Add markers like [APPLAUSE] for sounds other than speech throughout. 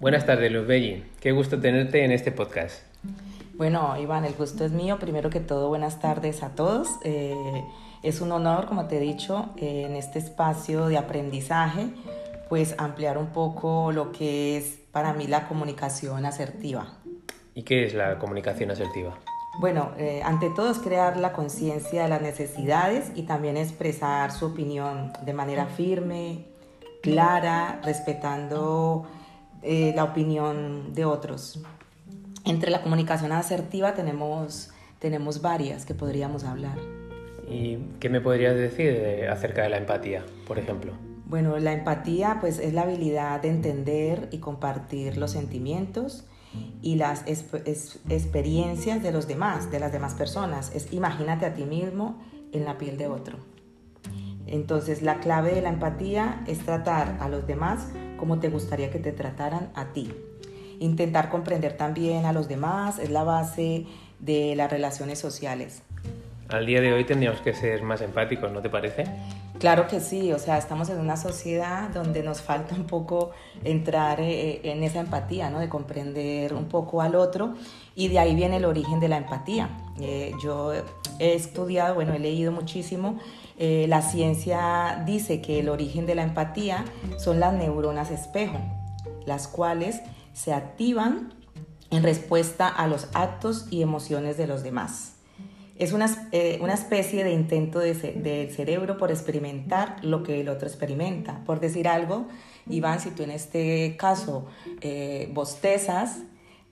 Buenas tardes, Luz Belli. Qué gusto tenerte en este podcast. Bueno, Iván, el gusto es mío. Primero que todo, buenas tardes a todos. Eh, es un honor, como te he dicho, eh, en este espacio de aprendizaje, pues ampliar un poco lo que es para mí la comunicación asertiva. ¿Y qué es la comunicación asertiva? Bueno, eh, ante todo es crear la conciencia de las necesidades y también expresar su opinión de manera firme, clara, respetando eh, la opinión de otros. Entre la comunicación asertiva tenemos, tenemos varias que podríamos hablar. ¿Y qué me podrías decir acerca de la empatía, por ejemplo? Bueno, la empatía pues es la habilidad de entender y compartir los sentimientos y las experiencias de los demás, de las demás personas. Es imagínate a ti mismo en la piel de otro. Entonces la clave de la empatía es tratar a los demás como te gustaría que te trataran a ti. Intentar comprender también a los demás es la base de las relaciones sociales. Al día de hoy tendríamos que ser más empáticos, ¿no te parece? Claro que sí, o sea, estamos en una sociedad donde nos falta un poco entrar eh, en esa empatía, ¿no? De comprender un poco al otro y de ahí viene el origen de la empatía. Eh, yo he estudiado, bueno, he leído muchísimo eh, la ciencia dice que el origen de la empatía son las neuronas espejo, las cuales se activan en respuesta a los actos y emociones de los demás. Es una, eh, especie de intento del cerebro por experimentar lo que el otro experimenta. Por decir algo, Iván, si tú en este caso eh, bostezas,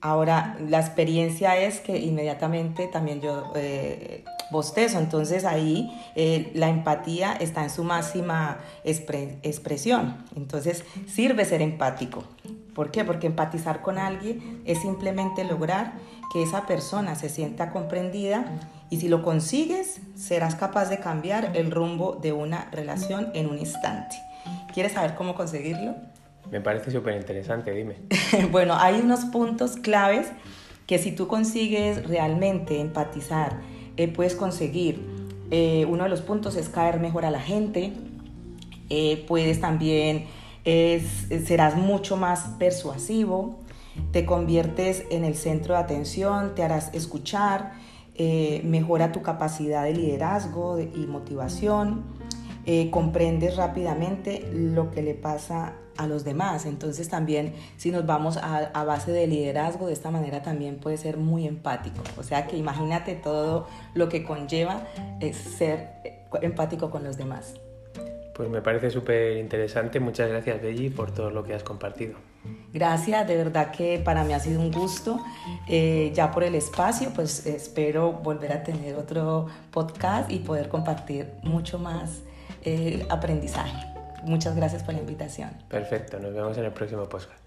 ahora la experiencia es que inmediatamente también yo bostezo. Entonces ahí eh, la empatía está en su máxima expresión. Entonces sirve ser empático. ¿Por qué? Porque empatizar con alguien es simplemente lograr que esa persona se sienta comprendida y si lo consigues, serás capaz de cambiar el rumbo de una relación en un instante. ¿Quieres saber cómo conseguirlo? Me parece súper interesante, dime. [LAUGHS] bueno, hay unos puntos claves que si tú consigues realmente empatizar, eh, puedes conseguir. Eh, uno de los puntos es caer mejor a la gente. Eh, puedes también, serás mucho más persuasivo. Te conviertes en el centro de atención, te harás escuchar, mejora tu capacidad de liderazgo y motivación. Comprendes rápidamente lo que le pasa a los demás. Entonces también si nos vamos a, base de liderazgo, de esta manera también puede ser muy empático. O sea que imagínate todo lo que conlleva ser empático con los demás. Pues me parece súper interesante. Muchas gracias, Belli, por todo lo que has compartido. Gracias, de verdad que para mí ha sido un gusto. Eh, ya por el espacio, pues espero volver a tener otro podcast y poder compartir mucho más eh, aprendizaje. Muchas gracias por la invitación. Perfecto, nos vemos en el próximo podcast.